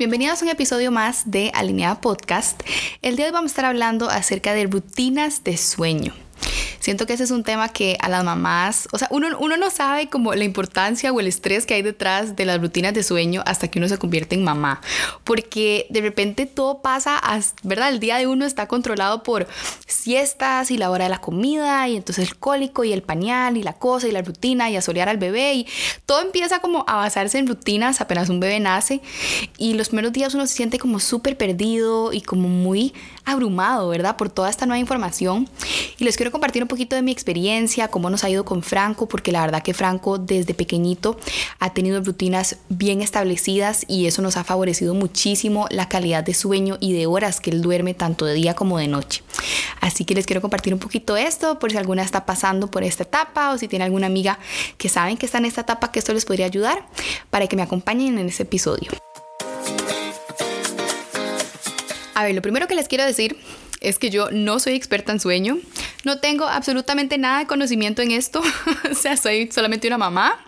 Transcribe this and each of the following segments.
Bienvenidos a un episodio más de Alineada Podcast. El día de hoy vamos a estar hablando acerca de rutinas de sueño. Siento que ese es un tema que a las mamás, o sea, uno, uno no sabe como la importancia o el estrés que hay detrás de las rutinas de sueño hasta que uno se convierte en mamá. Porque de repente todo pasa, ¿verdad? El día de uno está controlado por siestas y la hora de la comida y entonces el cólico y el pañal y la cosa y la rutina y a solear al bebé y todo empieza como a basarse en rutinas apenas un bebé nace y los primeros días uno se siente como súper perdido y como muy abrumado, ¿verdad? Por toda esta nueva información. Y les quiero compartir un poquito de mi experiencia, cómo nos ha ido con Franco, porque la verdad que Franco desde pequeñito ha tenido rutinas bien establecidas y eso nos ha favorecido muchísimo la calidad de sueño y de horas que él duerme tanto de día como de noche. Así que les quiero compartir un poquito esto por si alguna está pasando por esta etapa o si tiene alguna amiga que saben que está en esta etapa que esto les podría ayudar para que me acompañen en este episodio. A ver, lo primero que les quiero decir es que yo no soy experta en sueño, no tengo absolutamente nada de conocimiento en esto, o sea, soy solamente una mamá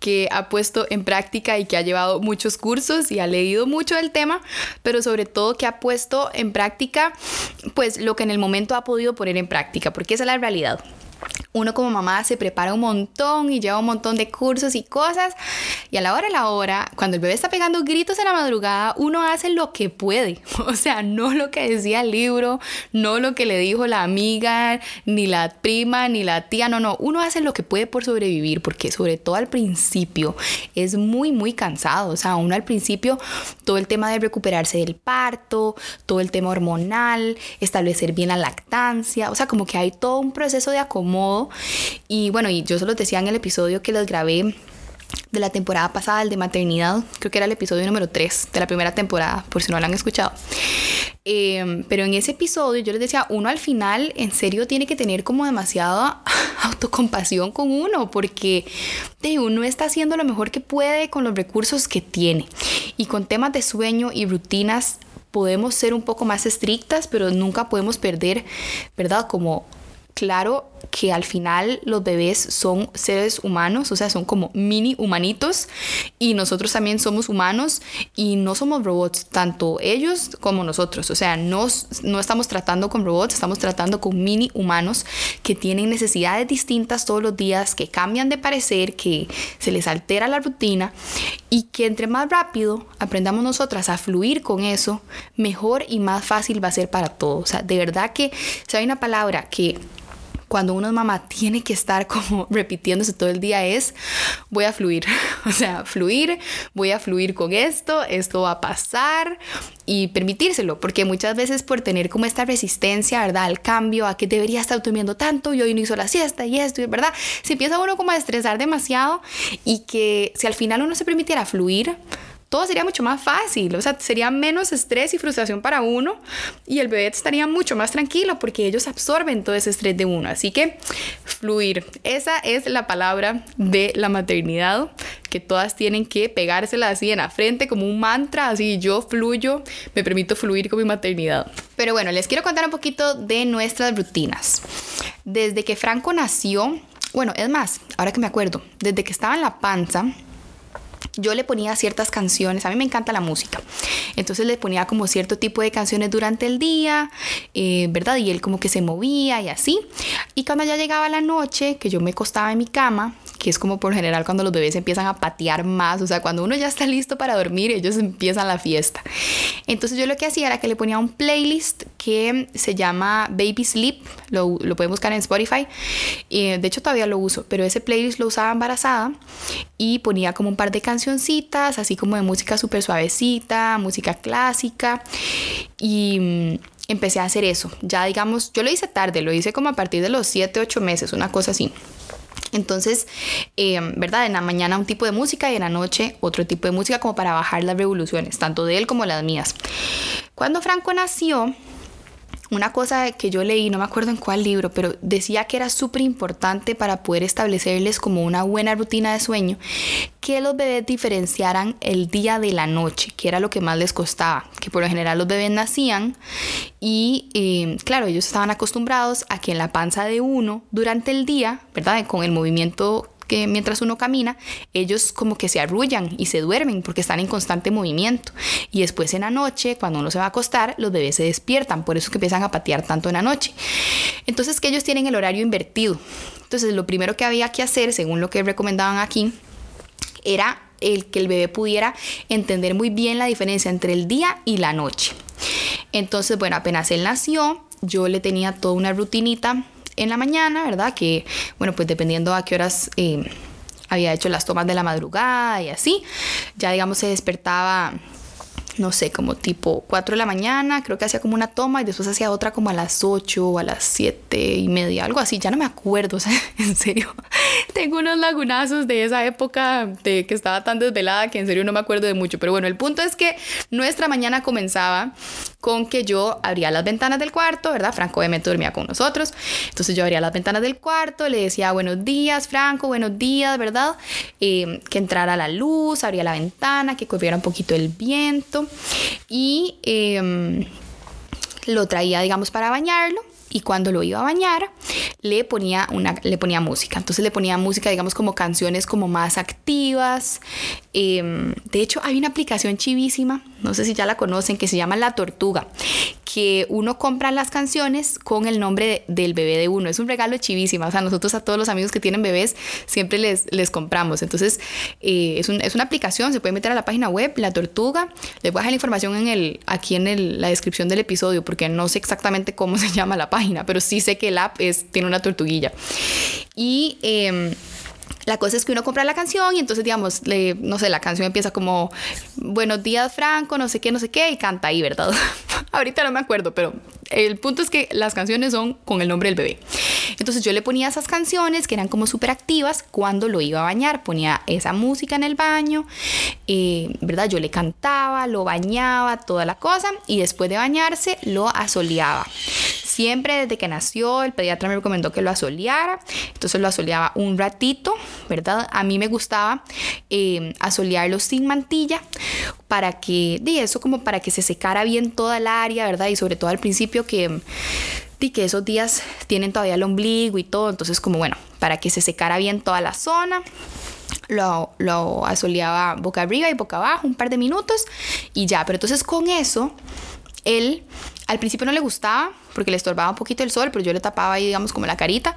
que ha puesto en práctica y que ha llevado muchos cursos y ha leído mucho del tema, pero sobre todo que ha puesto en práctica pues lo que en el momento ha podido poner en práctica, porque esa es la realidad uno como mamá se prepara un montón y lleva un montón de cursos y cosas y a la hora de la hora, cuando el bebé está pegando gritos en la madrugada, uno hace lo que puede, o sea, no lo que decía el libro, no lo que le dijo la amiga, ni la prima, ni la tía, no, no, uno hace lo que puede por sobrevivir, porque sobre todo al principio es muy, muy cansado, o sea, uno al principio todo el tema de recuperarse del parto, todo el tema hormonal, establecer bien la lactancia, o sea, como que hay todo un proceso de acomodo y bueno, y yo se los decía en el episodio que les grabé de la temporada pasada, el de maternidad, creo que era el episodio número 3 de la primera temporada, por si no lo han escuchado. Em, pero en ese episodio yo les decía, uno al final en serio tiene que tener como demasiada autocompasión con uno, porque de uno está haciendo lo mejor que puede con los recursos que tiene. Y con temas de sueño y rutinas podemos ser un poco más estrictas, pero nunca podemos perder, ¿verdad? Como claro que al final los bebés son seres humanos, o sea, son como mini humanitos y nosotros también somos humanos y no somos robots, tanto ellos como nosotros, o sea, no, no estamos tratando con robots, estamos tratando con mini humanos que tienen necesidades distintas todos los días, que cambian de parecer, que se les altera la rutina y que entre más rápido aprendamos nosotras a fluir con eso, mejor y más fácil va a ser para todos. O sea, de verdad que si hay una palabra que cuando uno mamá tiene que estar como repitiéndose todo el día es voy a fluir, o sea, fluir, voy a fluir con esto, esto va a pasar y permitírselo, porque muchas veces por tener como esta resistencia, ¿verdad? Al cambio, a que debería estar durmiendo tanto y hoy no hizo la siesta y esto, ¿verdad? Se empieza uno como a estresar demasiado y que si al final uno se permitiera fluir, todo sería mucho más fácil, o sea, sería menos estrés y frustración para uno y el bebé estaría mucho más tranquilo porque ellos absorben todo ese estrés de uno. Así que fluir, esa es la palabra de la maternidad que todas tienen que pegársela así en la frente como un mantra, así yo fluyo, me permito fluir con mi maternidad. Pero bueno, les quiero contar un poquito de nuestras rutinas. Desde que Franco nació, bueno, es más, ahora que me acuerdo, desde que estaba en la panza, yo le ponía ciertas canciones, a mí me encanta la música, entonces le ponía como cierto tipo de canciones durante el día, eh, ¿verdad? Y él como que se movía y así. Y cuando ya llegaba la noche, que yo me acostaba en mi cama, que es como por general cuando los bebés empiezan a patear más, o sea, cuando uno ya está listo para dormir, ellos empiezan la fiesta. Entonces yo lo que hacía era que le ponía un playlist que se llama Baby Sleep, lo, lo pueden buscar en Spotify, y de hecho todavía lo uso, pero ese playlist lo usaba embarazada y ponía como un par de cancioncitas, así como de música súper suavecita, música clásica, y mm, empecé a hacer eso. Ya digamos, yo lo hice tarde, lo hice como a partir de los 7, 8 meses, una cosa así. Entonces, eh, ¿verdad? En la mañana un tipo de música y en la noche otro tipo de música como para bajar las revoluciones, tanto de él como las mías. Cuando Franco nació, una cosa que yo leí, no me acuerdo en cuál libro, pero decía que era súper importante para poder establecerles como una buena rutina de sueño, que los bebés diferenciaran el día de la noche, que era lo que más les costaba, que por lo general los bebés nacían y eh, claro, ellos estaban acostumbrados a que en la panza de uno durante el día, ¿verdad? Con el movimiento que mientras uno camina, ellos como que se arrullan y se duermen porque están en constante movimiento. Y después en la noche, cuando uno se va a acostar, los bebés se despiertan, por eso que empiezan a patear tanto en la noche. Entonces que ellos tienen el horario invertido. Entonces lo primero que había que hacer, según lo que recomendaban aquí, era el que el bebé pudiera entender muy bien la diferencia entre el día y la noche. Entonces, bueno, apenas él nació, yo le tenía toda una rutinita en la mañana, ¿verdad? Que, bueno, pues dependiendo a qué horas eh, había hecho las tomas de la madrugada y así, ya digamos se despertaba no sé, como tipo 4 de la mañana, creo que hacía como una toma y después hacía otra como a las 8 o a las 7 y media, algo así, ya no me acuerdo, o sea, en serio, tengo unos lagunazos de esa época de que estaba tan desvelada que en serio no me acuerdo de mucho, pero bueno, el punto es que nuestra mañana comenzaba con que yo abría las ventanas del cuarto, ¿verdad? Franco obviamente dormía con nosotros, entonces yo abría las ventanas del cuarto, le decía buenos días, Franco, buenos días, ¿verdad? Eh, que entrara la luz, abría la ventana, que corriera un poquito el viento. Y em, lo traía, digamos, para bañarlo. Y cuando lo iba a bañar le ponía una le ponía música. Entonces le ponía música digamos como canciones como más activas em, de hecho hay una aplicación chivísima no sé si ya la conocen que se llama La Tortuga que uno compra las canciones con el nombre del bebé de uno. Es un regalo chivísimo. O sea, nosotros a todos los amigos que tienen bebés siempre les, les compramos. Entonces, eh, es, una aplicación, se puede meter a la página web, La Tortuga. Les voy a dejar la información en el, aquí en la descripción del episodio porque no sé exactamente cómo se llama la página, pero sí sé que el app tiene una tortuguilla. Y... Eh, la cosa es que uno compra la canción y entonces, digamos, no sé, la canción empieza como Buenos días, Franco, no sé qué, no sé qué, y canta ahí, ¿verdad? Ahorita no me acuerdo, pero el punto es que las canciones son con el nombre del bebé. Entonces yo le ponía esas canciones que eran como súper activas cuando lo iba a bañar. Ponía esa música en el baño, eh, ¿verdad? Yo le cantaba, lo bañaba, toda la cosa, y después de bañarse lo asoleaba. Siempre desde que nació, el pediatra me recomendó que lo asoleara. Entonces lo asoleaba un ratito, ¿verdad? A mí me gustaba eh, asolearlo sin mantilla para que, de eso como para que se secara bien toda el área, ¿verdad? Y sobre todo al principio que que esos días tienen todavía el ombligo y todo, entonces como bueno, para que se secara bien toda la zona, lo, lo asoleaba boca arriba y boca abajo un par de minutos y ya, pero entonces con eso él al principio no le gustaba porque le estorbaba un poquito el sol, pero yo le tapaba ahí, digamos, como la carita,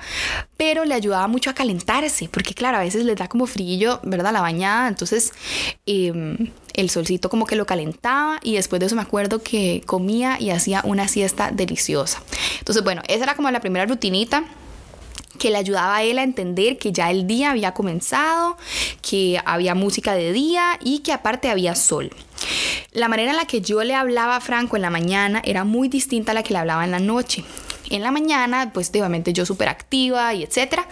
pero le ayudaba mucho a calentarse, porque claro, a veces le da como frío, ¿verdad? La bañada, entonces em, el solcito como que lo calentaba y después de eso me acuerdo que comía y hacía una siesta deliciosa. Entonces, bueno, esa era como la primera rutinita que le ayudaba a él a entender que ya el día había comenzado, que había música de día y que aparte había sol. La manera en la que yo le hablaba a Franco en la mañana era muy distinta a la que le hablaba en la noche. En la mañana, pues obviamente yo súper activa y etcétera.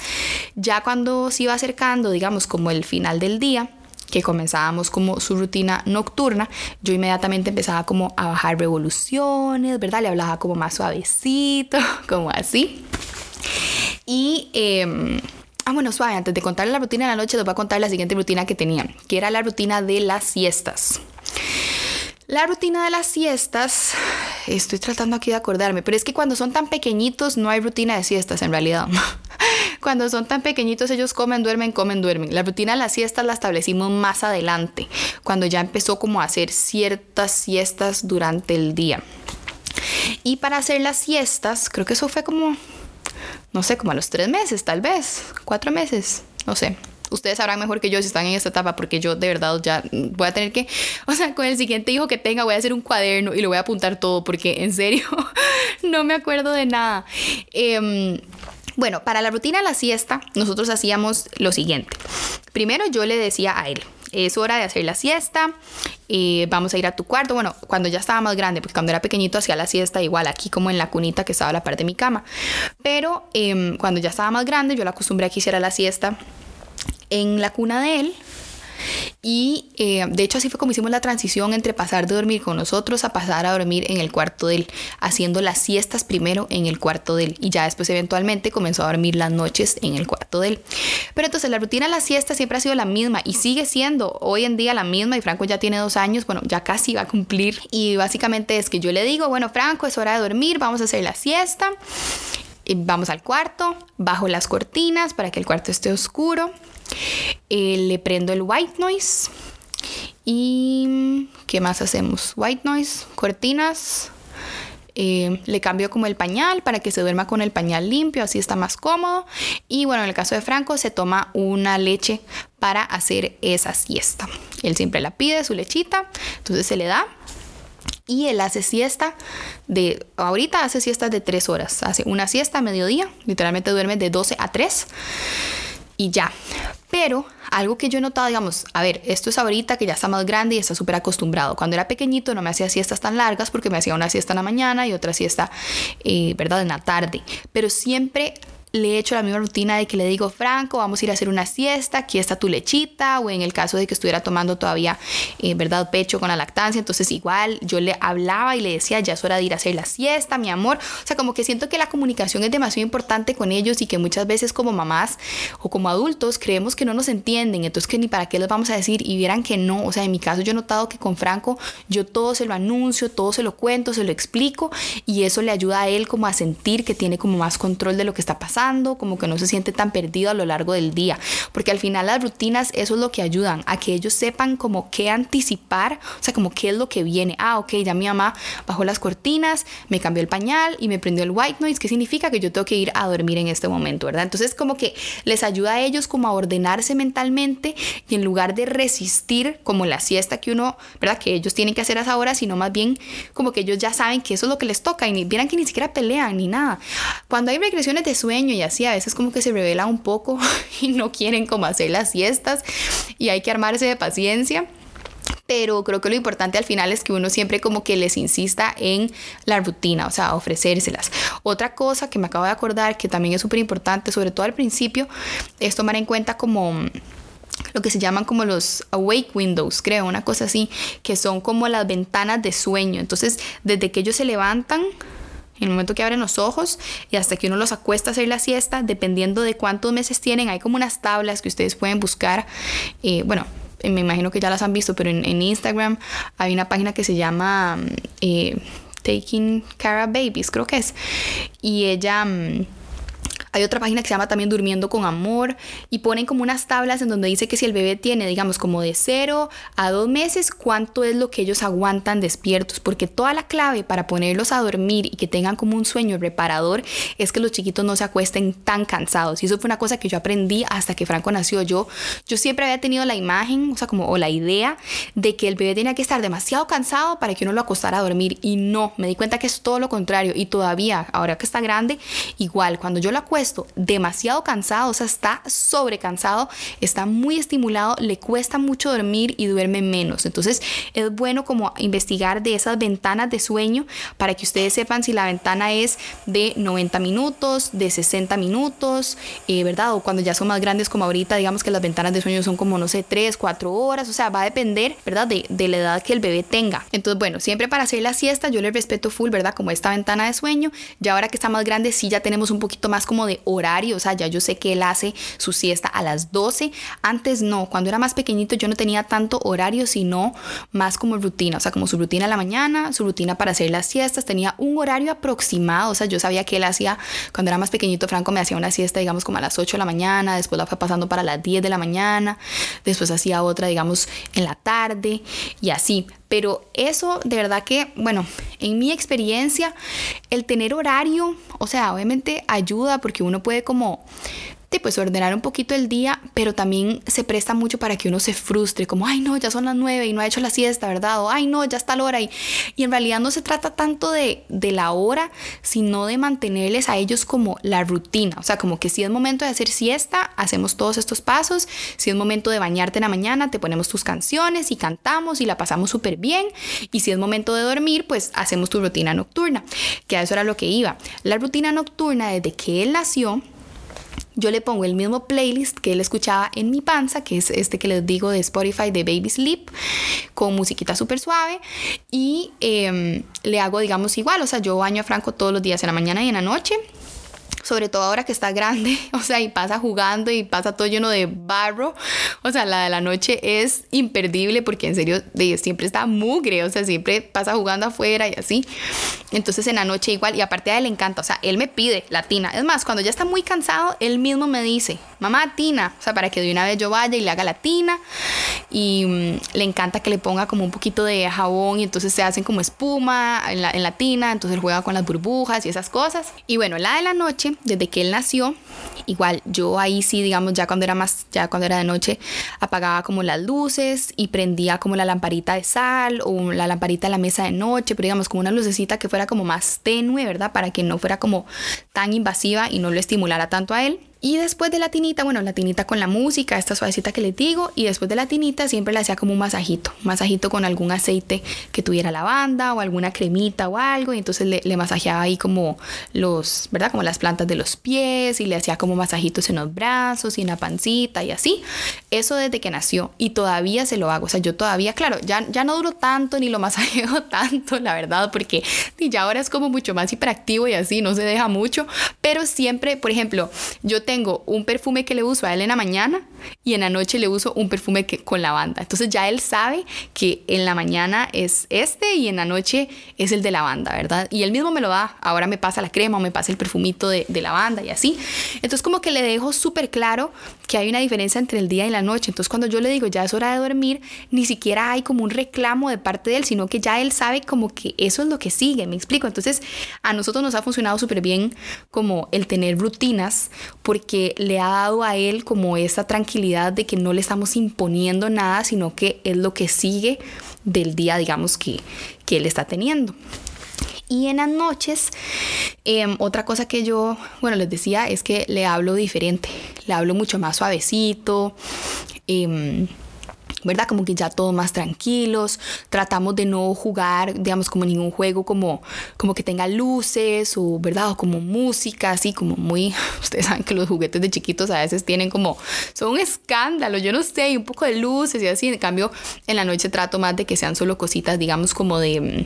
Ya cuando se iba acercando, digamos, como el final del día, que comenzábamos como su rutina nocturna, yo inmediatamente empezaba como a bajar revoluciones, ¿verdad? Le hablaba como más suavecito, como así. Y... Eh, Ah, bueno, suave, antes de contarle la rutina de la noche, les voy a contar la siguiente rutina que tenía, que era la rutina de las siestas. La rutina de las siestas, estoy tratando aquí de acordarme, pero es que cuando son tan pequeñitos no hay rutina de siestas en realidad. Cuando son tan pequeñitos ellos comen, duermen, comen, duermen. La rutina de las siestas la establecimos más adelante, cuando ya empezó como a hacer ciertas siestas durante el día. Y para hacer las siestas, creo que eso fue como, no sé, como a los tres meses tal vez, cuatro meses, no sé ustedes sabrán mejor que yo si están en esta etapa, porque yo de verdad ya voy a tener que, o sea, con el siguiente hijo que tenga voy a hacer un cuaderno y lo voy a apuntar todo, porque en serio no me acuerdo de nada. Em, bueno, para la rutina de la siesta, nosotros hacíamos lo siguiente. Primero yo le decía a él, es hora de hacer la siesta, eh, vamos a ir a tu cuarto. Bueno, cuando ya estaba más grande, porque cuando era pequeñito hacía la siesta igual aquí como en la cunita que estaba a la parte de mi cama. Pero em, cuando ya estaba más grande, yo la acostumbré a que hiciera la siesta en la cuna de él. Y eh, de hecho así fue como hicimos la transición entre pasar de dormir con nosotros a pasar a dormir en el cuarto de él, haciendo las siestas primero en el cuarto de él. Y ya después eventualmente comenzó a dormir las noches en el cuarto de él. Pero entonces la rutina de la siesta siempre ha sido la misma y sigue siendo hoy en día la misma. Y Franco ya tiene dos años, bueno, ya casi va a cumplir. Y básicamente es que yo le digo, bueno Franco, es hora de dormir, vamos a hacer la siesta vamos al cuarto, bajo las cortinas para que el cuarto esté oscuro. Eh, le prendo el white noise. ¿Y qué más hacemos? White noise, cortinas. Eh, le cambio como el pañal para que se duerma con el pañal limpio, así está más cómodo. Y bueno, en el caso de Franco se toma una leche para hacer esa siesta. Él siempre la pide, su lechita, entonces se le da y él hace siesta de, ahorita hace siestas de 3 horas, hace una siesta a mediodía, literalmente duerme de 12 a 3 y ya. Pero algo que yo he notado, digamos, a ver, esto es ahorita que ya está más grande y está súper acostumbrado. Cuando era pequeñito no me hacía siestas tan largas porque me hacía una siesta en la mañana y otra siesta, eh, ¿verdad?, en la tarde. Pero siempre le he hecho la misma rutina de que le digo, Franco, vamos a ir a hacer una siesta, aquí está tu lechita, o en el caso de que estuviera tomando todavía, eh, ¿verdad?, pecho con la lactancia, entonces igual yo le hablaba y le decía, ya es hora de ir a hacer la siesta, mi amor. O sea, como que siento que la comunicación es demasiado importante con ellos y que muchas veces como mamás o como adultos creemos que no nos entienden, entonces que ni para qué les vamos a decir y vieran que no. O sea, en mi caso yo he notado que con Franco yo todo se lo anuncio, todo se lo cuento, se lo explico y eso le ayuda a él como a sentir que tiene como más control de lo que está pasando como que no se siente tan perdido a lo largo del día, porque al final las rutinas eso es lo que ayudan a que ellos sepan como qué anticipar, o sea, como qué es lo que viene. Ah, ok, ya mi mamá bajó las cortinas, me cambió el pañal y me prendió el white noise, que significa que yo tengo que ir a dormir en este momento, ¿verdad? Entonces como que les ayuda a ellos como a ordenarse mentalmente y en lugar de resistir como la siesta que uno, ¿verdad? Que ellos tienen que hacer a esa hora, sino más bien como que ellos ya saben que eso es lo que les toca y ni, vieran que ni siquiera pelean ni nada. Cuando hay regresiones de sueño y así a veces como que se revela un poco y no quieren como hacer las siestas y hay que armarse de paciencia pero creo que lo importante al final es que uno siempre como que les insista en la rutina, o sea, ofrecérselas. Otra cosa que me acabo de acordar que también es súper importante, sobre todo al principio, es tomar en cuenta como lo que se llaman como los awake windows, creo, una cosa así, que son como las ventanas de sueño. Entonces, desde que ellos se levantan, en el momento que abren los ojos y hasta que uno los acuesta a hacer la siesta, dependiendo de cuántos meses tienen, hay como unas tablas que ustedes pueden buscar. Eh, bueno, eh, me imagino que ya las han visto, pero en, Instagram hay una página que se llama eh, Taking Care of Babies, creo que es. Y ella... Hay otra página que se llama también Durmiendo con Amor y ponen como unas tablas en donde dice que si el bebé tiene, digamos, como de 0 a 2 meses, cuánto es lo que ellos aguantan despiertos. Porque toda la clave para ponerlos a dormir y que tengan como un sueño reparador es que los chiquitos no se acuesten tan cansados. Y eso fue una cosa que yo aprendí hasta que Franco nació. Yo, yo siempre había tenido la imagen, o sea, como o la idea de que el bebé tenía que estar demasiado cansado para que uno lo acostara a dormir. Y no, me di cuenta que es todo lo contrario. Y todavía, ahora que está grande, igual, cuando yo lo acuesto, demasiado cansado, o sea, está sobrecansado, está muy estimulado, le cuesta mucho dormir y duerme menos. Entonces es bueno como investigar de esas ventanas de sueño para que ustedes sepan si la ventana es de 90 minutos, de 60 minutos, eh, ¿verdad? O cuando ya son más grandes como ahorita, digamos que las ventanas de sueño son como, no sé, 3, 4 horas, o sea, va a depender, ¿verdad? De, de la edad que el bebé tenga. Entonces, bueno, siempre para hacer la siesta yo le respeto full, ¿verdad? Como esta ventana de sueño. Ya ahora que está más grande, sí ya tenemos un poquito más como de horario, o sea, ya yo sé que él hace su siesta a las 12, antes no, cuando era más pequeñito yo no tenía tanto horario, sino más como rutina, o sea, como su rutina en la mañana, su rutina para hacer las siestas, tenía un horario aproximado, o sea, yo sabía que él hacía, cuando era más pequeñito, Franco me hacía una siesta, digamos, como a las 8 de la mañana, después la fue pasando para las 10 de la mañana, después hacía otra, digamos, en la tarde y así, pero eso de verdad que, bueno, en mi experiencia, el tener horario, o sea, obviamente ayuda porque uno puede como pues ordenar un poquito el día, pero también se presta mucho para que uno se frustre, como, ay no, ya son las nueve y no ha hecho la siesta, ¿verdad? O, ay no, ya está la hora. Y, y en realidad no se trata tanto de, de la hora, sino de mantenerles a ellos como la rutina. O sea, como que si es momento de hacer siesta, hacemos todos estos pasos. Si es momento de bañarte en la mañana, te ponemos tus canciones y cantamos y la pasamos súper bien. Y si es momento de dormir, pues hacemos tu rutina nocturna, que a eso era lo que iba. La rutina nocturna desde que él nació, yo le pongo el mismo playlist que él escuchaba en mi panza, que es este que les digo de Spotify de Baby Sleep, con musiquita súper suave, y em, le hago, digamos, igual, o sea, yo baño a Franco todos los días, en la mañana y en la noche, sobre todo ahora que está grande, o sea, y pasa jugando y pasa todo lleno de barro, o sea, la de la noche es imperdible porque en serio siempre está mugre, o sea, siempre pasa jugando afuera y así. Entonces en la noche igual, y aparte a él le encanta, o sea, él me pide la tina. Es más, cuando ya está muy cansado, él mismo me dice, mamá, tina, o sea, para que de una vez yo vaya y le haga la tina. Y mm, le encanta que le ponga como un poquito de jabón y entonces se hacen como espuma en la, en la tina, entonces juega con las burbujas y esas cosas. Y bueno, la de la noche, desde que él nació, igual yo ahí sí, digamos, ya cuando era más, ya cuando era de noche, apagaba como las luces y prendía como la lamparita de sal o la lamparita de la mesa de noche, pero digamos como una lucecita que fuera como más tenue, ¿verdad? Para que no fuera como tan invasiva y no lo estimulara tanto a él. Y después de la tinita, bueno, la tinita con la música, esta suavecita que les digo, y después de la tinita siempre le hacía como un masajito, masajito con algún aceite que tuviera lavanda o alguna cremita o algo, y entonces le, le, masajeaba ahí como los, ¿verdad? Como las plantas de los pies y le hacía como masajitos en los brazos y en la pancita y así. Eso desde que nació y todavía se lo hago, o sea, yo todavía, claro, ya, ya no duro tanto ni lo masajeo tanto, la verdad, porque ya ahora es como mucho más hiperactivo y así, no se deja mucho, pero siempre, por ejemplo, yo tengo tengo un perfume que le uso a él en la mañana y en la noche le uso un perfume que, con lavanda. Entonces ya él sabe que en la mañana es este y en la noche es el de lavanda, ¿verdad? Y él mismo me lo da. Ahora me pasa la crema o me pasa el perfumito de, de lavanda y así. Entonces como que le dejo súper claro que hay una diferencia entre el día y la noche. Entonces cuando yo le digo ya es hora de dormir, ni siquiera hay como un reclamo de parte de él, sino que ya él sabe como que eso es lo que sigue, me explico. Entonces a nosotros nos ha funcionado súper bien como el tener rutinas porque le ha dado a él como esa tranquilidad de que no le estamos imponiendo nada, sino que es lo que sigue del día, digamos, que, que él está teniendo. Y en las noches, em, otra cosa que yo, bueno, les decía es que le hablo diferente, le hablo mucho más suavecito. Eh, ¿verdad? Como que ya todos más tranquilos, tratamos de no jugar, digamos, como ningún juego como, como que tenga luces o, ¿verdad? O como música, así como muy, ustedes saben que los juguetes de chiquitos a veces tienen como, son un escándalo, yo no sé, y un poco de luces y así, en cambio, en la noche trato más de que sean solo cositas, digamos, como de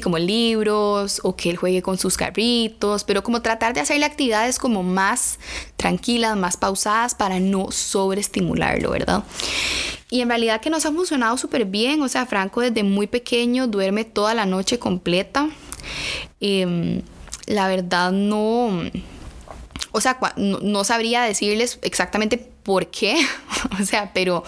como libros o que él juegue con sus carritos, pero como tratar de hacerle actividades como más tranquilas, más pausadas para no sobreestimularlo, ¿verdad? Y en realidad que nos ha funcionado súper bien, o sea, Franco desde muy pequeño duerme toda la noche completa. Em, la verdad no, o sea, no sabría decirles exactamente por qué, o sea, pero,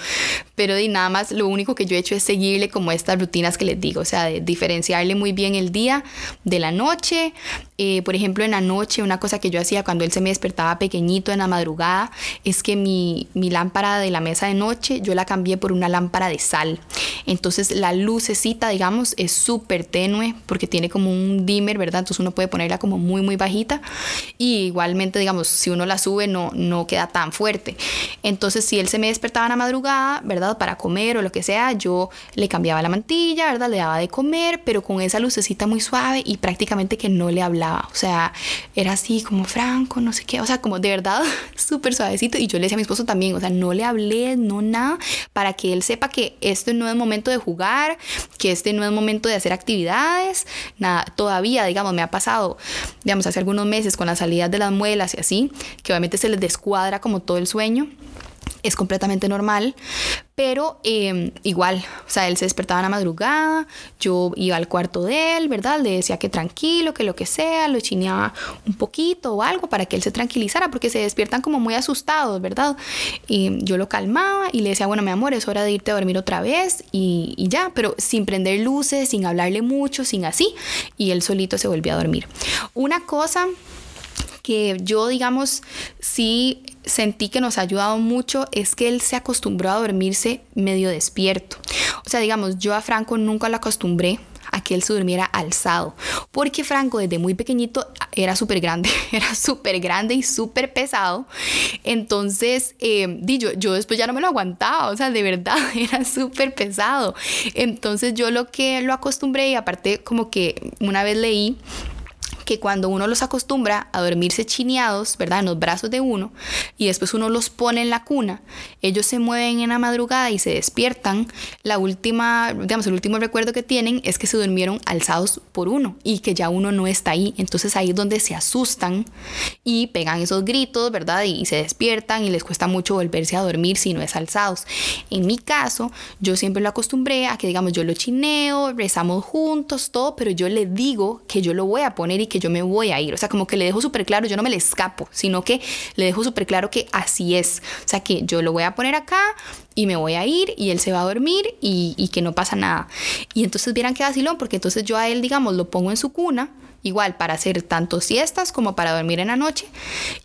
pero de nada más lo único que yo he hecho es seguirle como estas rutinas que les digo, o sea, de diferenciarle muy bien el día de la noche. Eh, por ejemplo, en la noche, una cosa que yo hacía cuando él se me despertaba pequeñito en la madrugada es que mi, mi lámpara de la mesa de noche yo la cambié por una lámpara de sal. Entonces la lucecita, digamos, es súper tenue porque tiene como un dimmer, ¿verdad? Entonces uno puede ponerla como muy, muy bajita. Y igualmente, digamos, si uno la sube no, no queda tan fuerte. Entonces, si él se me despertaba en la madrugada, ¿verdad? Para comer o lo que sea, yo le cambiaba la mantilla, ¿verdad? Le daba de comer, pero con esa lucecita muy suave y prácticamente que no le hablaba. O sea, era así como franco, no sé qué. O sea, como de verdad súper suavecito. Y yo le decía a mi esposo también, o sea, no le hablé, no nada, para que él sepa que este no es momento de jugar, que este no es momento de hacer actividades, nada. Todavía, digamos, me ha pasado, digamos, hace algunos meses con las salidas de las muelas y así, que obviamente se les descuadra como todo el sueño es completamente normal, pero em, igual, o sea, él se despertaba en la madrugada, yo iba al cuarto de él, ¿verdad? Le decía que tranquilo, que lo que sea, lo chineaba un poquito o algo para que él se tranquilizara, porque se despiertan como muy asustados, ¿verdad? Y yo lo calmaba y le decía, bueno, mi amor, es hora de irte a dormir otra vez y, y ya, pero sin prender luces, sin hablarle mucho, sin así, y él solito se volvía a dormir. Una cosa que yo, digamos, sí sentí que nos ha ayudado mucho es que él se acostumbró a dormirse medio despierto. O sea, digamos, yo a Franco nunca lo acostumbré a que él se durmiera alzado. Porque Franco desde muy pequeñito era súper grande, era súper grande y súper pesado. Entonces, eh, yo, yo después ya no me lo aguantaba, o sea, de verdad, era súper pesado. Entonces yo lo que lo acostumbré y aparte como que una vez leí que cuando uno los acostumbra a dormirse chineados, ¿verdad? En los brazos de uno, y después uno los pone en la cuna, ellos se mueven en la madrugada y se despiertan. La última, digamos, el último recuerdo que tienen es que se durmieron alzados por uno y que ya uno no está ahí. Entonces ahí es donde se asustan y pegan esos gritos, ¿verdad? Y, se despiertan y les cuesta mucho volverse a dormir si no es alzados. En mi caso, yo siempre lo acostumbré a que, digamos, yo lo chineo, rezamos juntos, todo, pero yo le digo que yo lo voy a poner y que yo me voy a ir. O sea, como que le dejo súper claro, yo no me le escapo, sino que le dejo súper claro que así es. O sea, que yo lo voy a poner acá y me voy a ir y él se va a dormir y, que no pasa nada. Y entonces vieran que vacilón, porque entonces yo a él, digamos, lo pongo en su cuna igual para hacer tanto siestas como para dormir en la noche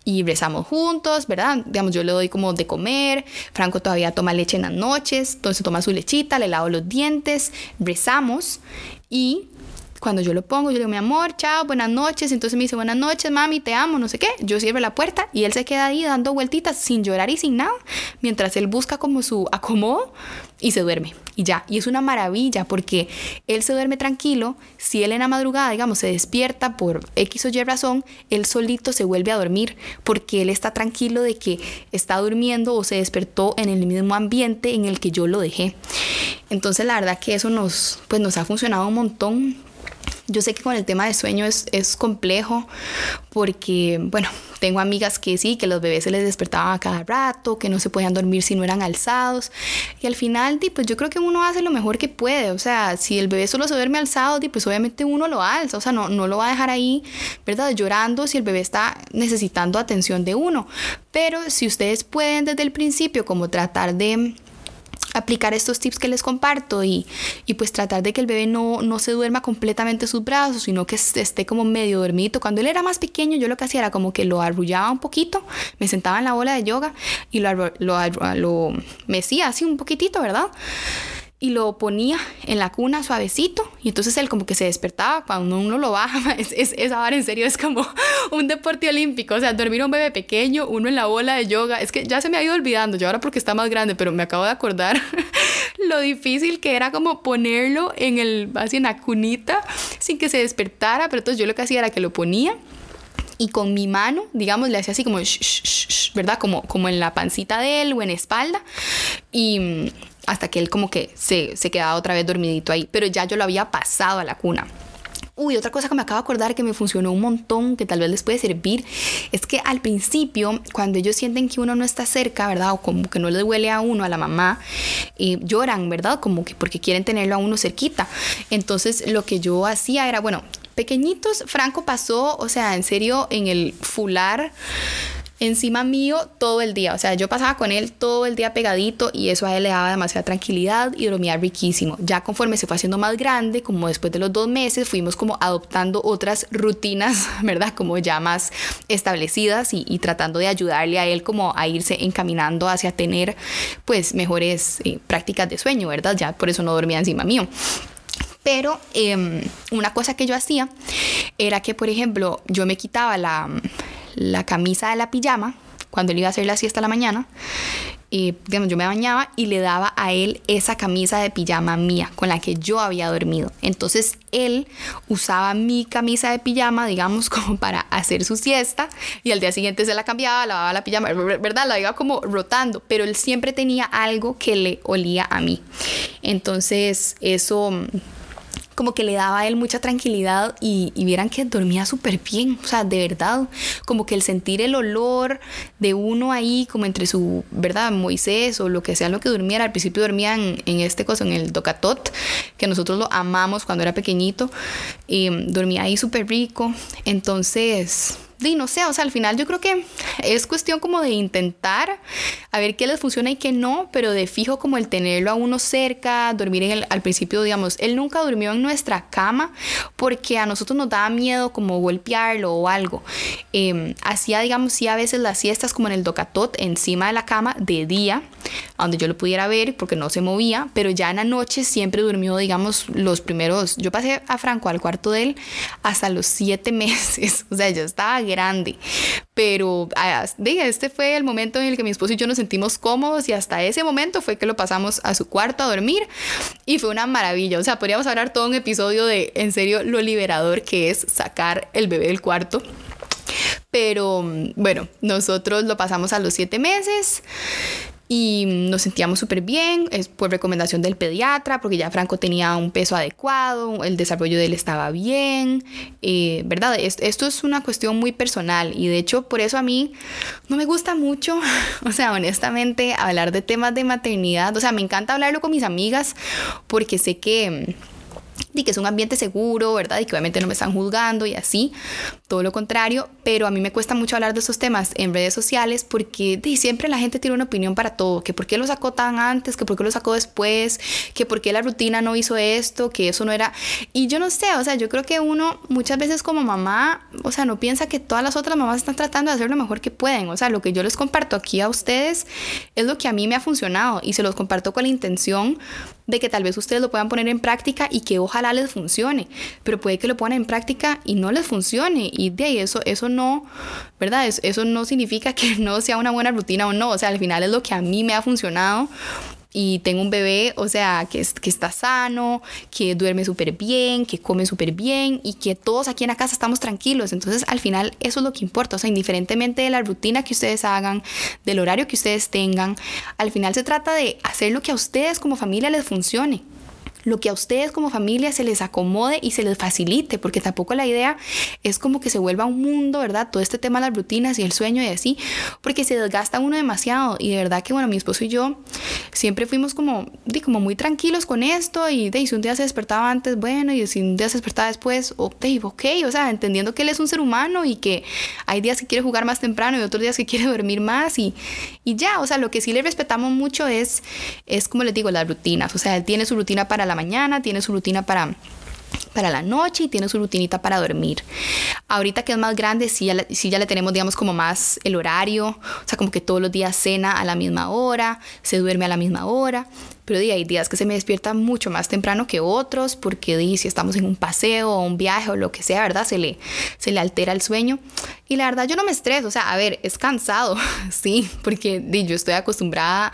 y rezamos juntos, ¿verdad? Digamos, yo le doy como de comer, Franco todavía toma leche en las noches, entonces toma su lechita, le lavo los dientes, rezamos y cuando yo lo pongo, yo le digo, mi amor, chao, buenas noches. Entonces me dice, buenas noches, mami, te amo, no sé qué. Yo cierro la puerta y él se queda ahí dando vueltitas sin llorar y sin nada, mientras él busca como su acomodo y se duerme. Y ya, y es una maravilla porque él se duerme tranquilo. Si él en la madrugada, digamos, se despierta por X o Y razón, él solito se vuelve a dormir porque él está tranquilo de que está durmiendo o se despertó en el mismo ambiente en el que yo lo dejé. Entonces la verdad que eso nos, pues nos ha funcionado un montón yo sé que con el tema de sueño es, es complejo porque, bueno, tengo amigas que sí, que los bebés se les despertaban a cada rato, que no se podían dormir si no eran alzados. Y al final, pues yo creo que uno hace lo mejor que puede. O sea, si el bebé solo se duerme alzado, pues obviamente uno lo alza. O sea, no, no lo va a dejar ahí, ¿verdad? Llorando si el bebé está necesitando atención de uno. Pero si ustedes pueden desde el principio como tratar de aplicar estos tips que les comparto y, y, pues tratar de que el bebé no, no se duerma completamente sus brazos, sino que esté como medio dormido. Cuando él era más pequeño, yo lo que hacía era como que lo arrullaba un poquito, me sentaba en la bola de yoga y lo, lo, lo, lo mecía así un poquitito, ¿verdad? Y lo ponía en la cuna suavecito y entonces él como que se despertaba cuando uno lo baja, es, es, es ahora en serio es como un deporte olímpico, o sea, dormir un bebé pequeño, uno en la bola de yoga, es que ya se me ha ido olvidando, yo ahora porque está más grande, pero me acabo de acordar lo difícil que era como ponerlo en el, así en la cunita sin que se despertara, pero entonces yo lo que hacía era que lo ponía y con mi mano, digamos, le hacía así como, ¿verdad? Como, como en la pancita de él o en espalda. Y, hasta que él como que se, se quedaba otra vez dormidito ahí, pero ya yo lo había pasado a la cuna. Uy, otra cosa que me acabo de acordar que me funcionó un montón, que tal vez les puede servir, es que al principio, cuando ellos sienten que uno no está cerca, ¿verdad? O como que no le duele a uno, a la mamá, eh, lloran, ¿verdad? Como que porque quieren tenerlo a uno cerquita. Entonces, lo que yo hacía era, bueno, pequeñitos, Franco pasó, o sea, en serio, en el fular encima mío todo el día. O sea, yo pasaba con él todo el día pegadito y eso a él le daba demasiada tranquilidad y dormía riquísimo. Ya conforme se fue haciendo más grande, como después de los dos meses, fuimos como adoptando otras rutinas, ¿verdad? Como ya más establecidas y, tratando de ayudarle a él como a irse encaminando hacia tener pues mejores eh, prácticas de sueño, ¿verdad? Ya por eso no dormía encima mío. Pero em, una cosa que yo hacía era que, por ejemplo, yo me quitaba la, la camisa de la pijama cuando él iba a hacer la siesta a la mañana. Y, digamos, yo me bañaba y le daba a él esa camisa de pijama mía con la que yo había dormido. Entonces él usaba mi camisa de pijama, digamos, como para hacer su siesta y al día siguiente se la cambiaba, lavaba la pijama, ¿verdad? La iba como rotando, pero él siempre tenía algo que le olía a mí. Entonces eso como que le daba a él mucha tranquilidad y, vieran que dormía súper bien, o sea, de verdad, como que el sentir el olor de uno ahí, como entre su, ¿verdad? Moisés o lo que sea lo que durmiera, al principio dormía en, este coso, en el docatot, que nosotros lo amamos cuando era pequeñito, y dormía ahí súper rico, entonces y no sé, o sea, al final yo creo que es cuestión como de intentar a ver qué les funciona y qué no, pero de fijo como el tenerlo a uno cerca, dormir en el, al principio, digamos, él nunca durmió en nuestra cama porque a nosotros nos daba miedo como golpearlo o algo. Em, hacía, digamos, sí a veces las siestas como en el docatot encima de la cama de día, donde yo lo pudiera ver porque no se movía, pero ya en la noche siempre durmió, digamos, los primeros, yo pasé a Franco al cuarto de él hasta los siete meses, o sea, ya estaba grande. Pero ah, este fue el momento en el que mi esposo y yo nos sentimos cómodos y hasta ese momento fue que lo pasamos a su cuarto a dormir y fue una maravilla. O sea, podríamos hablar todo un episodio de en serio lo liberador que es sacar el bebé del cuarto. Pero bueno, nosotros lo pasamos a los siete meses y nos sentíamos súper bien, es por recomendación del pediatra, porque ya Franco tenía un peso adecuado, el desarrollo de él estaba bien, eh, ¿verdad? Esto es una cuestión muy personal y de hecho por eso a mí no me gusta mucho, o sea, honestamente, hablar de temas de maternidad, o sea, me encanta hablarlo con mis amigas porque sé que y que es un ambiente seguro, ¿verdad? Y que obviamente no me están juzgando y así, todo lo contrario, pero a mí me cuesta mucho hablar de esos temas en redes sociales porque siempre la gente tiene una opinión para todo, que por qué lo sacó tan antes, que por qué lo sacó después, que por qué la rutina no hizo esto, que eso no era... Y yo no sé, o sea, yo creo que uno muchas veces como mamá, o sea, no piensa que todas las otras mamás están tratando de hacer lo mejor que pueden, o sea, lo que yo les comparto aquí a ustedes es lo que a mí me ha funcionado y se los comparto con la intención de que tal vez ustedes lo puedan poner en práctica y que ojalá les funcione, pero puede que lo pongan en práctica y no les funcione y de ahí eso, eso no, ¿verdad? Eso, eso no significa que no sea una buena rutina o no, o sea, al final es lo que a mí me ha funcionado y tengo un bebé, o sea, que, que está sano, que duerme súper bien, que come súper bien y que todos aquí en la casa estamos tranquilos. Entonces, al final, eso es lo que importa. O sea, indiferentemente de la rutina que ustedes hagan, del horario que ustedes tengan, al final se trata de hacer lo que a ustedes como familia les funcione lo que a ustedes como familia se les acomode y se les facilite, porque tampoco la idea es como que se vuelva un mundo, ¿verdad? Todo este tema de las rutinas y el sueño y así, porque se desgasta uno demasiado y de verdad que, bueno, mi esposo y yo siempre fuimos como, di, como muy tranquilos con esto y de, si un día se despertaba antes, bueno, y si un día se despertaba después, oh, de, ok, o sea, entendiendo que él es un ser humano y que hay días que quiere jugar más temprano y otros días que quiere dormir más y, y ya, o sea, lo que sí le respetamos mucho es, es como les digo, las rutinas, o sea, él tiene su rutina para la mañana, tiene su rutina para para la noche y tiene su rutinita para dormir. Ahorita que es más grande, sí ya, sí ya le tenemos, digamos, como más el horario, o sea, como que todos los días cena a la misma hora, se duerme a la misma hora, pero hay días que se me despierta mucho más temprano que otros porque si estamos en un paseo o un viaje o lo que sea, ¿verdad? Se le, se le altera el sueño. Y la verdad yo no me estreso, o sea, a ver, es cansado, sí, porque yo estoy acostumbrada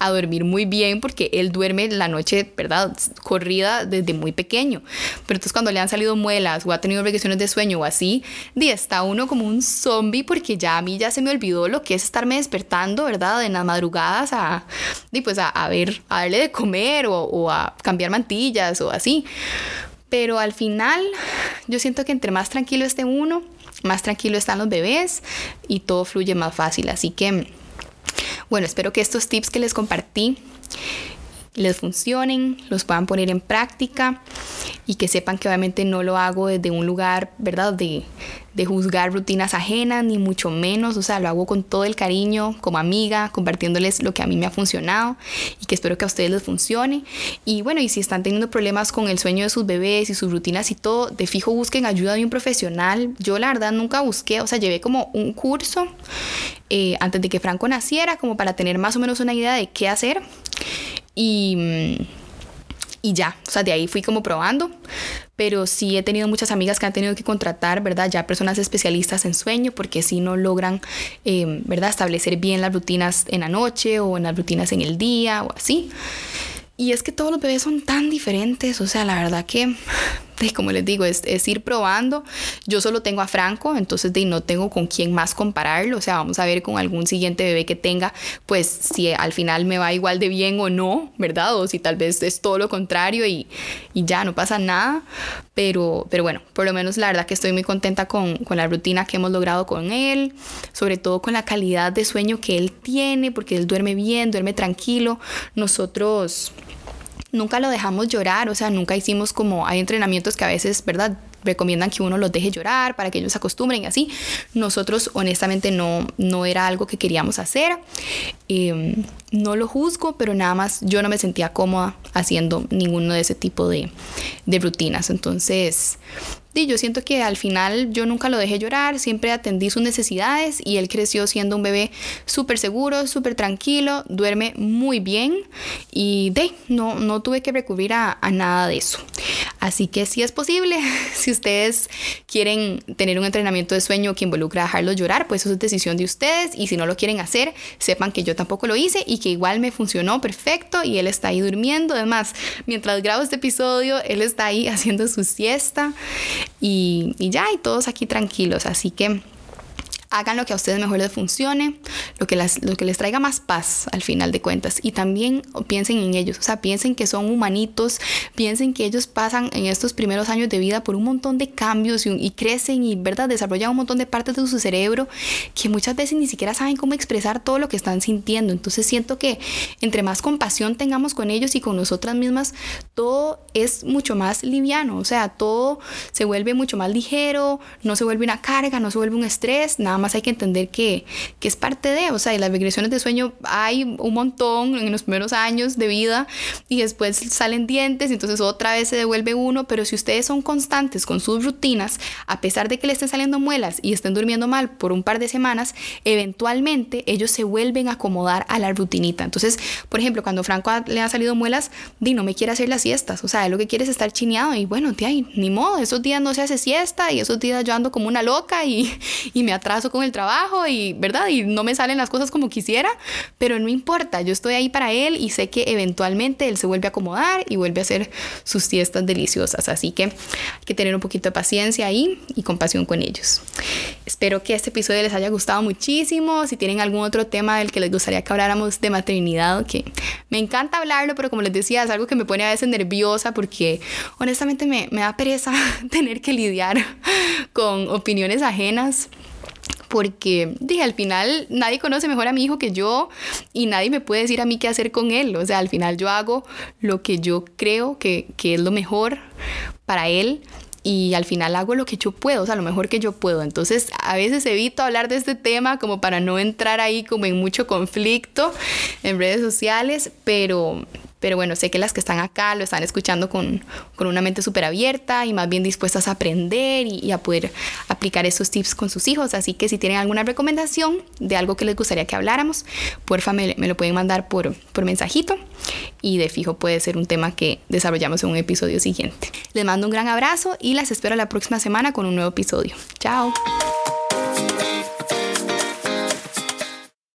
a dormir muy bien porque él duerme la noche, ¿verdad? Corrida desde muy pequeño. Pero entonces cuando le han salido muelas o ha tenido regresiones de sueño o así, di, está uno como un zombie porque ya a mí ya se me olvidó lo que es estarme despertando, ¿verdad? En las madrugadas a, y pues a, a ver, a de comer o a cambiar mantillas o así. Pero al final yo siento que entre más tranquilo esté uno, más tranquilo están los bebés y todo fluye más fácil. Así que, bueno, espero que estos tips que les compartí les funcionen, los puedan poner en práctica y que sepan que obviamente no lo hago desde un lugar, ¿verdad? De, de juzgar rutinas ajenas, ni mucho menos, o sea, lo hago con todo el cariño, como amiga, compartiéndoles lo que a mí me ha funcionado y que espero que a ustedes les funcione. Y bueno, y si están teniendo problemas con el sueño de sus bebés y sus rutinas y todo, de fijo busquen ayuda de un profesional. Yo la verdad nunca busqué, o sea, llevé como un curso eh, antes de que Franco naciera, como para tener más o menos una idea de qué hacer. Y, y ya, o sea, de ahí fui como probando, pero sí he tenido muchas amigas que han tenido que contratar, ¿verdad? Ya personas especialistas en sueño, porque si no logran, eh, ¿verdad? Establecer bien las rutinas en la noche o en las rutinas en el día o así. Y es que todos los bebés son tan diferentes, o sea, la verdad que como les digo, es, ir probando. Yo solo tengo a Franco, entonces de, no tengo con quién más compararlo. O sea, vamos a ver con algún siguiente bebé que tenga, pues si al final me va igual de bien o no, ¿verdad? O si tal vez es todo lo contrario y, ya no pasa nada. Pero, pero bueno, por lo menos la verdad que estoy muy contenta con, con la rutina que hemos logrado con él, sobre todo con la calidad de sueño que él tiene, porque él duerme bien, duerme tranquilo. Nosotros nunca lo dejamos llorar, o sea, nunca hicimos como, hay entrenamientos que a veces, ¿verdad? recomiendan que uno los deje llorar para que ellos se acostumbren y así. Nosotros honestamente no, no era algo que queríamos hacer. Em, no lo juzgo, pero nada más yo no me sentía cómoda haciendo ninguno de ese tipo de, rutinas. Entonces, yo siento que al final yo nunca lo dejé llorar, siempre atendí sus necesidades y él creció siendo un bebé súper seguro, súper tranquilo, duerme muy bien y de, no, no tuve que recurrir a, nada de eso. Así que si es posible, si ustedes quieren tener un entrenamiento de sueño que involucra dejarlos llorar, pues eso es decisión de ustedes y si no lo quieren hacer, sepan que yo tampoco lo hice y que igual me funcionó perfecto y él está ahí durmiendo. Además, mientras grabo este episodio, él está ahí haciendo su siesta y, ya, y todos aquí tranquilos. Así que hagan lo que a ustedes mejor les funcione, lo que, lo que les traiga más paz al final de cuentas. Y también piensen en ellos, o sea, piensen que son humanitos, piensen que ellos pasan en estos primeros años de vida por un montón de cambios y, crecen y, ¿verdad?, desarrollan un montón de partes de su cerebro que muchas veces ni siquiera saben cómo expresar todo lo que están sintiendo. Entonces siento que entre más compasión tengamos con ellos y con nosotras mismas, todo es mucho más liviano, o sea, todo se vuelve mucho más ligero, no se vuelve una carga, no se vuelve un estrés, nada más hay que entender que, que es parte de, o sea, y las regresiones de sueño hay un montón en los primeros años de vida y después salen dientes, entonces otra vez se devuelve uno, pero si ustedes son constantes con sus rutinas, a pesar de que le estén saliendo muelas y estén durmiendo mal por un par de semanas, eventualmente ellos se vuelven a acomodar a la rutinita. Entonces, por ejemplo, cuando Franco le ha salido muelas, di, no me quiere hacer las siestas, o sea, lo que quiere es estar chineado y bueno, tía, ni modo, esos días no se hace siesta y esos días yo ando como una loca y, y me atraso con el trabajo y, ¿verdad? Y no me salen las cosas como quisiera, pero no importa, yo estoy ahí para él y sé que eventualmente él se vuelve a acomodar y vuelve a hacer sus siestas deliciosas. Así que hay que tener un poquito de paciencia ahí y compasión con ellos. Espero que este episodio les haya gustado muchísimo. Si tienen algún otro tema del que les gustaría que habláramos de maternidad, que me encanta hablarlo, pero como les decía, es algo que me pone a veces nerviosa porque honestamente me, me da pereza tener que lidiar con opiniones ajenas porque dije, al final nadie conoce mejor a mi hijo que yo y nadie me puede decir a mí qué hacer con él. O sea, al final yo hago lo que yo creo que, que es lo mejor para él y al final hago lo que yo puedo, o sea, lo mejor que yo puedo. Entonces, a veces evito hablar de este tema como para no entrar ahí como en mucho conflicto en redes sociales, pero pero bueno, sé que las que están acá lo están escuchando con, una mente súper abierta y más bien dispuestas a aprender y, a poder aplicar esos tips con sus hijos. Así que si tienen alguna recomendación de algo que les gustaría que habláramos, porfa me, me lo pueden mandar por, por mensajito y de fijo puede ser un tema que desarrollamos en un episodio siguiente. Les mando un gran abrazo y las espero la próxima semana con un nuevo episodio. Chao.